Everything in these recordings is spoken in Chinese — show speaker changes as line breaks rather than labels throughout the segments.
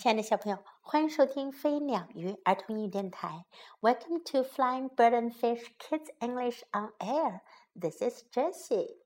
亲爱的小朋友，欢迎收听飞鸟鱼儿童英语电台。Welcome to Flying Bird and Fish Kids English on Air. This is Jessie.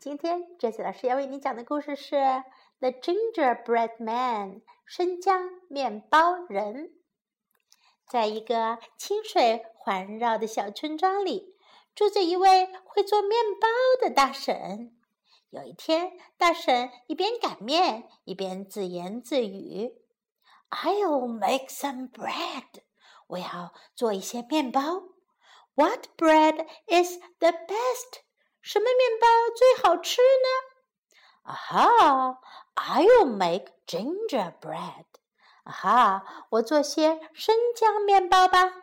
今天 Jessie 老师要为你讲的故事是《The Gingerbread Man》生姜面包人。在一个清水环绕的小村庄里，住着一位会做面包的大婶。有一天，大婶一边擀面，一边自言自语。I'll make some bread. 我要做一些面包。What bread is the best? 什么面包最好吃呢？啊哈！I'll make gingerbread. 啊哈！我做些生姜面包吧。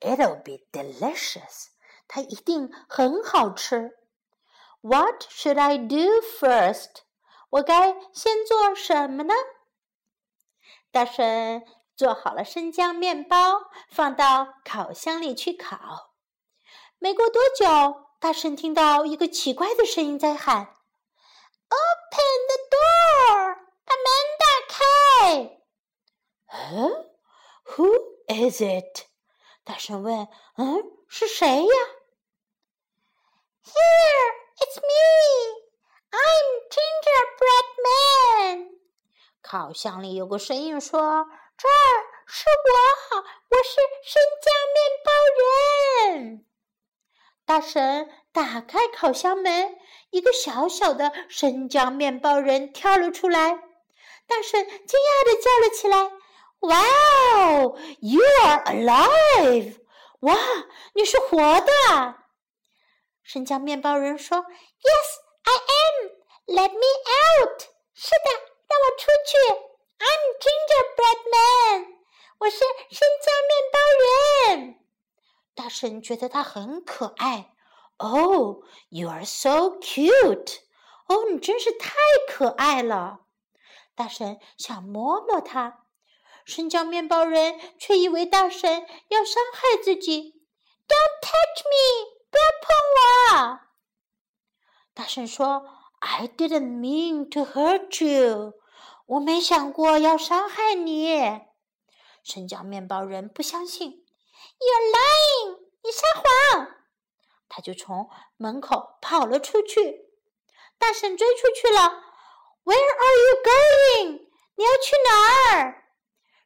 It'll be delicious. 它一定很好吃。What should I do first? 我该先做什么呢？ 大婶做好了生姜面包，放到烤箱里去烤。没过多久，大婶听到一个奇怪的声音在喊：“Open the door，把门打开。”“嗯，Who is it？” 大婶问。“嗯，是谁呀
？”“Here, it's me. I'm Gingerbread Man.”
烤箱里有个声音说：“这儿是我，我是生姜面包人。”大婶打开烤箱门，一个小小的生姜面包人跳了出来。大婶惊讶地叫了起来：“Wow, you are alive！哇，你是活的！”生姜面包人说
：“Yes, I am. Let me out。”是的。让我出去！I'm Gingerbread Man，我是生姜面包人。
大婶觉得他很可爱。Oh, you are so cute！哦，你真是太可爱了。大婶想摸摸他，生姜面包人却以为大婶要伤害自己。
Don't touch me！不要碰我！
大婶说：“I didn't mean to hurt you。”我没想过要伤害你，生姜面包人不相信。
You're lying，你撒谎。
他就从门口跑了出去。大婶追出去了。Where are you going？你要去哪儿？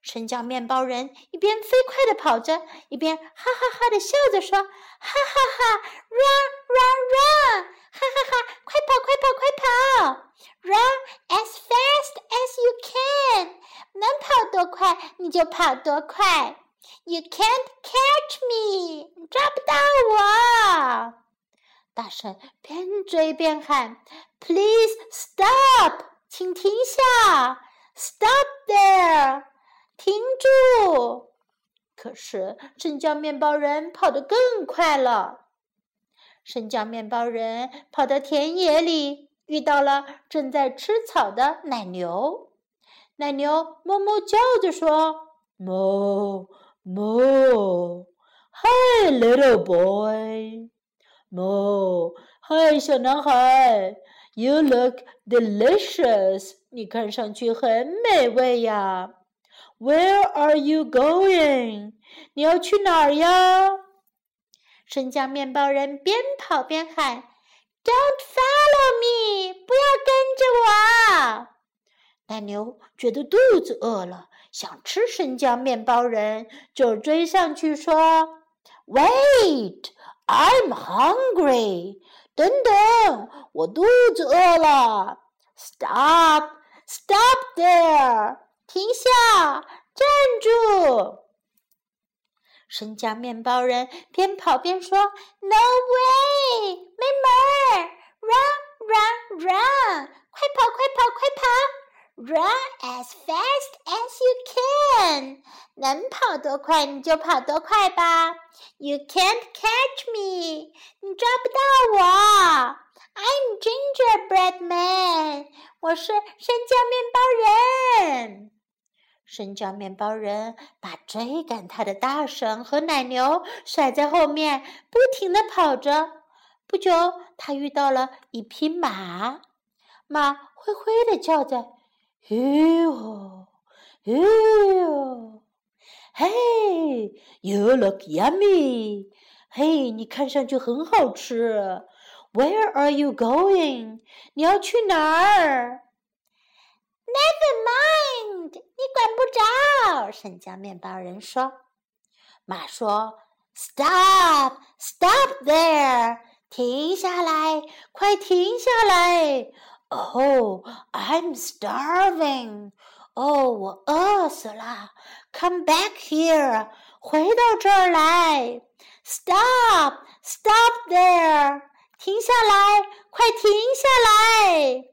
生姜面包人一边飞快地跑着，一边哈哈哈地笑着说：“哈哈哈
，Run, run, run！哈哈哈，快跑，快跑，快跑！Run you can！能跑多快你就跑多快。You can't catch me！抓不到我。”
大婶边追边喊：“Please stop！请停下！Stop there！” 停住！可是生姜面包人跑得更快了。生姜面包人跑到田野里，遇到了正在吃草的奶牛。奶牛哞哞叫着说：“Moo moo，Hi little boy，哞嗨小男孩，You look delicious，你看上去很美味呀。” Where are you going？你要去哪儿呀？生姜面包人边跑边喊
：“Don't follow me！不要跟着我！”
奶牛觉得肚子饿了，想吃生姜面包人，就追上去说：“Wait！I'm hungry！等等，我肚子饿了。Stop！Stop there！” 停下！站住！生姜面包人边跑边说
：“No way！没门儿！Run, run, run！快跑，快跑，快跑！Run as fast as you can！能跑多快你就跑多快吧！You can't catch me！你抓不到我！I'm Gingerbread Man！我是生姜面包人。”
生姜面包人把追赶他的大婶和奶牛甩在后面，不停地跑着。不久，他遇到了一匹马，马灰灰地叫着：“哟，Ew! Hey, you look yummy. 嘿，你看上去很好吃。Where are you going? 你要去哪儿
？Never mind，你管不着。生姜面包人说。
马说：“Stop, stop there！停下来，快停下来 ！Oh, I'm starving！哦，我饿死了！Come back here！回到这儿来！Stop, stop there！停下来，快停下来！”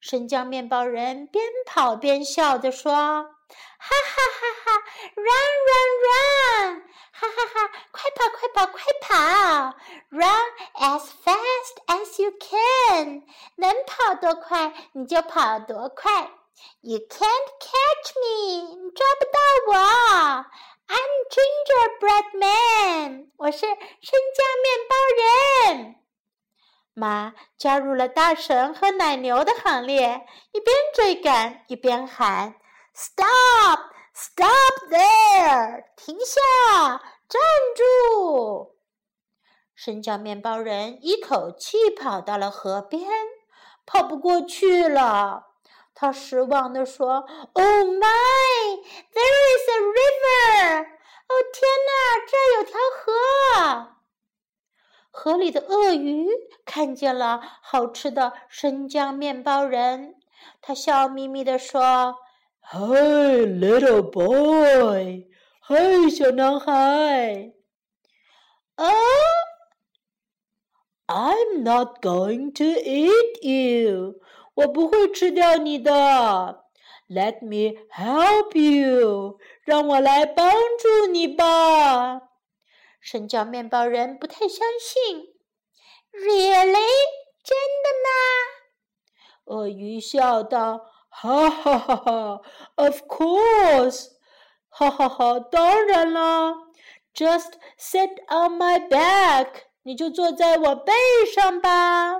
生姜面包人边跑边笑着说。哈哈哈哈！Run, run, run！哈哈哈！快跑，快跑，快跑！Run as fast as you can！能跑多快你就跑多快。You can't catch me！你抓不到我。I'm gingerbread man！我是生姜面包人。马加入了大神和奶牛的行列，一边追赶一边喊。Stop! Stop there! 停下！站住！生姜面包人一口气跑到了河边，跑不过去了。他失望地说：“Oh my! There is a river! 哦天哪，这儿有条河！河里的鳄鱼看见了好吃的生姜面包人，他笑眯眯地说。” Hey, little boy! Hey, 小男孩。Oh, I'm not going to eat you. 我不会吃掉你的。Let me help you. 让我来帮助你吧。生姜面包人不太相信。Really？真的吗？鳄鱼笑道。哈哈哈哈！Of course，哈哈哈！当然啦，Just sit on my back，你就坐在我背上吧。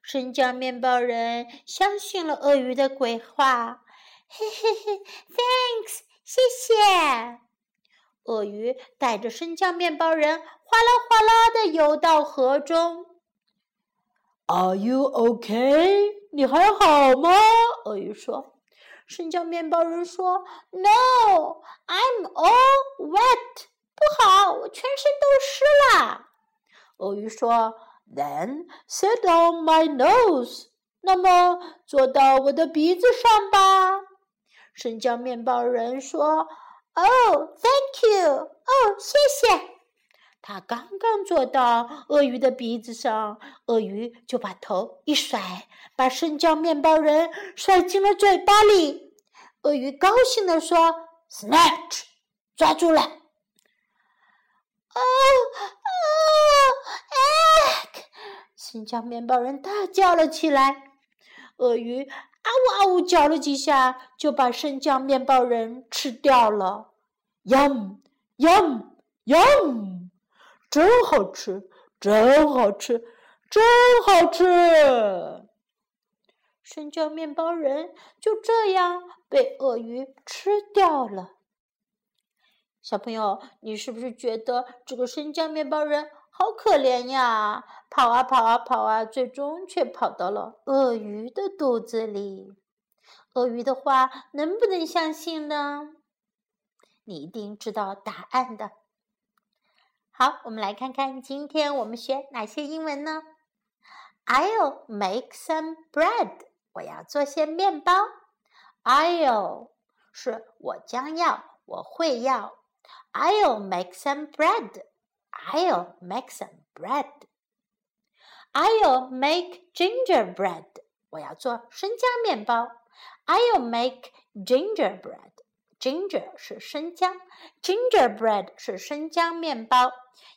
生姜面包人相信了鳄鱼的鬼话，嘿嘿嘿，Thanks，谢谢。鳄鱼带着生姜面包人哗啦哗啦的游到河中。Are you okay？你还好吗？鳄鱼说。生姜面包人说：“No，I'm all wet。不好，我全身都湿了。”鳄鱼说：“Then sit on my nose。那么坐到我的鼻子上吧。”生姜面包人说：“Oh，thank you。哦，谢谢。”他刚刚坐到鳄鱼的鼻子上，鳄鱼就把头一甩，把生姜面包人甩进了嘴巴里。鳄鱼高兴地说：“Snatch，抓住了！”哦哦，egg！生姜面包人大叫了起来。鳄鱼啊呜啊呜叫了几下，就把生姜面包人吃掉了。Yum，yum，yum！真好吃，真好吃，真好吃！生姜面包人就这样被鳄鱼吃掉了。小朋友，你是不是觉得这个生姜面包人好可怜呀？跑啊跑啊跑啊，最终却跑到了鳄鱼的肚子里。鳄鱼的话能不能相信呢？你一定知道答案的。好，我们来看看今天我们学哪些英文呢？I'll make some bread。我要做些面包。I'll 是我将要，我会要。I'll make some bread. I'll make some bread. I'll make gingerbread. 我要做生姜面包。I'll make gingerbread. Ginger 是生姜，gingerbread 是生姜面包，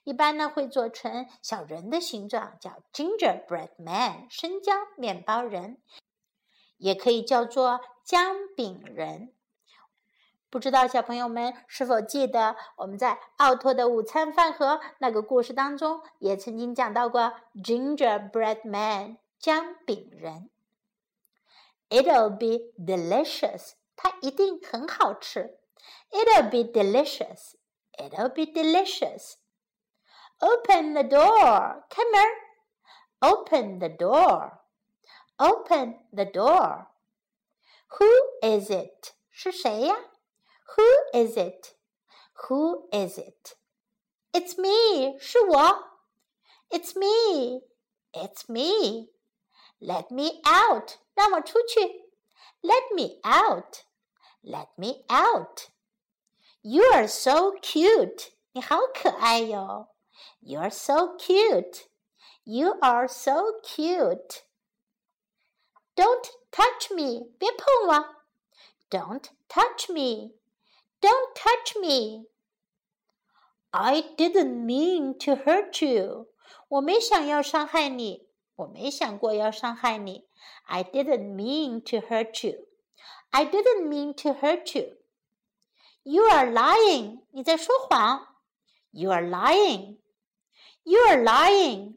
一般呢会做成小人的形状，叫 gingerbread man，生姜面包人，也可以叫做姜饼人。不知道小朋友们是否记得我们在奥托的午餐饭盒那个故事当中，也曾经讲到过 gingerbread man，姜饼人。It'll be delicious。它一定很好吃。It'll be delicious. It'll be delicious. Open the door，come on。Open the door. Open the door. Who is it? 是谁呀 ？Who is it? Who is it? It's me. 是我。It's me. It's me. Let me out. 让我出去。Let me out. Let me out. You are so cute. 你好可爱哟。You're so cute. You are so cute. Don't touch me. 别碰我。Don't touch me. Don't touch me. I didn't mean to hurt you. 我没想要伤害你。我没想过要伤害你。I didn't mean to hurt you. I didn't mean to hurt you. You are lying. 你在说谎。You are lying. You are lying.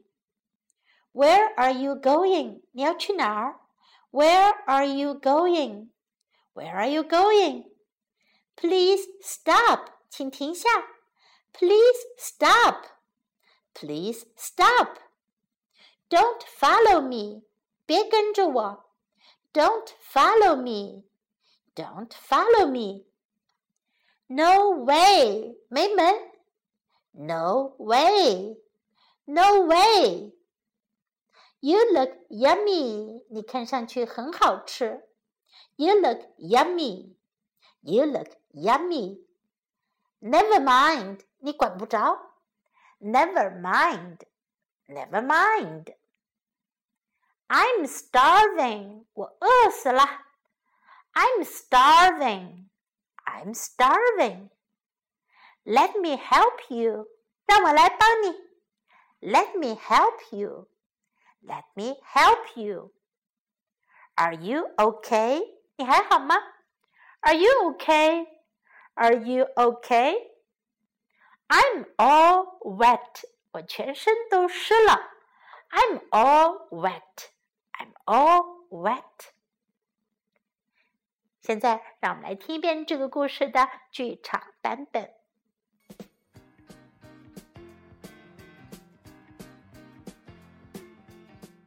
Where are you going? 你要去哪儿？Where are you going? Where are you going? Please stop. 请停下。Please stop. Please stop. Don't follow me. 别跟着我。Don't follow me. Don't follow me. No way. 没门。No way. No way. You look yummy. 你看上去很好吃。You look yummy. You look yummy. Never mind. 你管不着。Never mind. Never mind. I'm starving. 我饿死了。I'm starving. I'm starving. Let me help you. 让我来帮你。Let me help you. Let me help you. Are you okay? 你还好吗？Are you okay? Are you okay? I'm all wet. 我全身都湿了。I'm all wet. I'm all wet. 现在让我们来听一遍这个故事的剧场版本。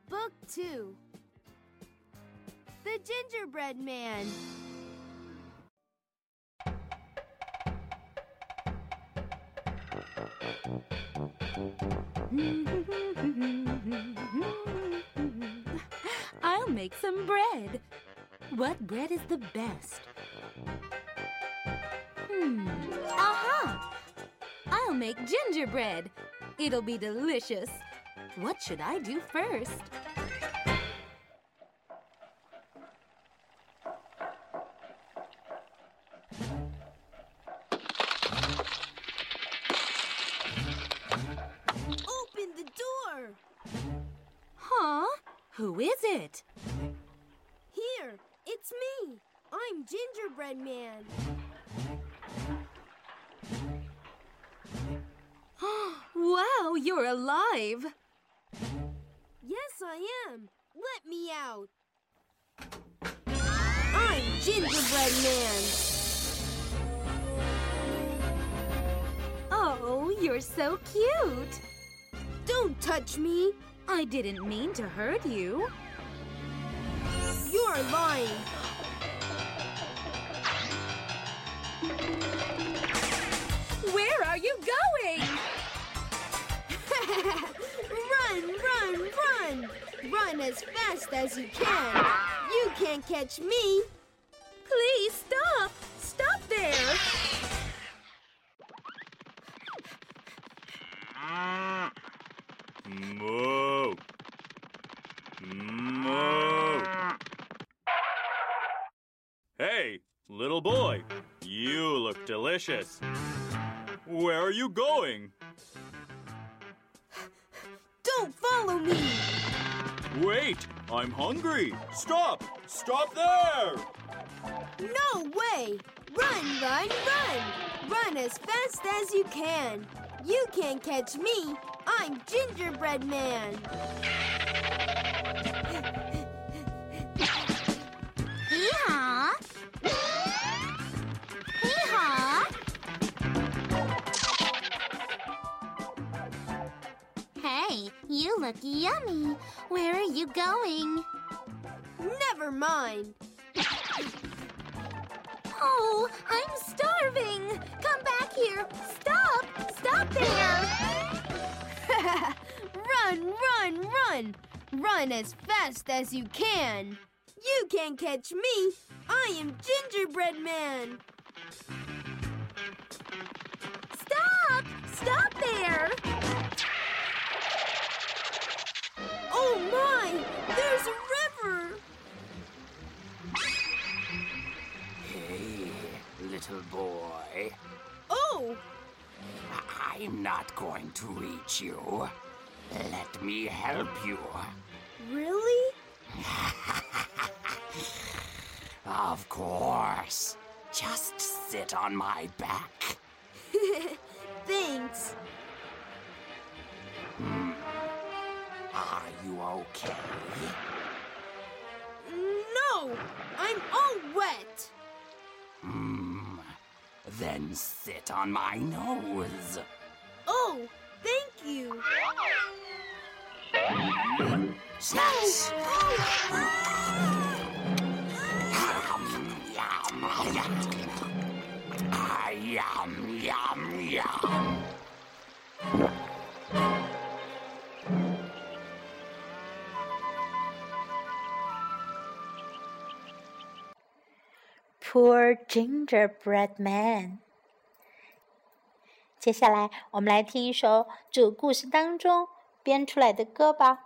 Book 2 The Gingerbread Man.
Some bread. What bread is the best? Hmm. Aha! I'll make gingerbread. It'll be delicious. What should I do first?
Here, it's me. I'm Gingerbread Man.
wow, you're alive.
Yes, I am. Let me out. I'm Gingerbread Man.
Oh, you're so cute.
Don't touch me.
I didn't mean to hurt you.
You're lying.
Where are you going?
run, run, run! Run as fast as you can. You can't catch me.
Please stop! Stop there!
Moo. Moo. Hey, little boy, you look delicious. Where are you going?
Don't follow me.
Wait, I'm hungry. Stop! Stop there!
No way! Run, run, run! Run as fast as you can. You can't catch me. I'm Gingerbread Man.
You look yummy. Where are you going?
Never mind.
Oh, I'm starving. Come back here. Stop. Stop there.
run, run, run! Run as fast as you can. You can't catch me. I am Gingerbread Man.
Stop. Stop there.
My! There's a river!
Hey, little boy.
Oh!
I'm not going to reach you. Let me help you.
Really?
Of course. Just sit on my back.
Thanks. Hmm.
Are you okay?
No! I'm all wet!
Hmm. Then sit on my nose.
Oh, thank you.
Snaps! Yum, yum, yum. Ah, yum, yum,
Poor gingerbread man。接下来，我们来听一首这个故事当中编出来的歌吧。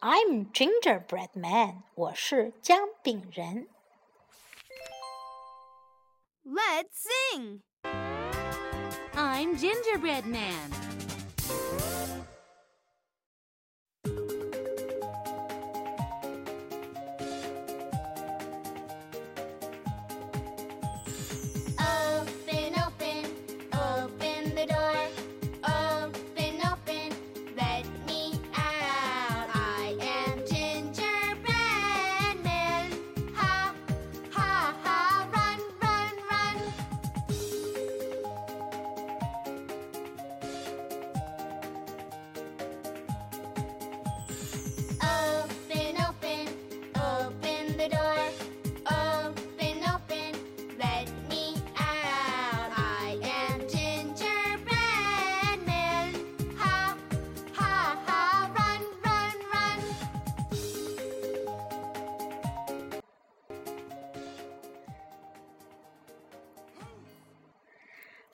I'm gingerbread man，我是姜饼人。
Let's sing!
I'm Gingerbread Man.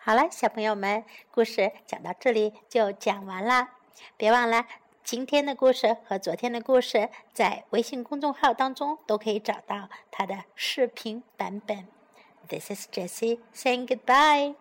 好了，小朋友们，故事讲到这里就讲完了。别忘了，今天的故事和昨天的故事在微信公众号当中都可以找到它的视频版本。This is Jessie saying goodbye.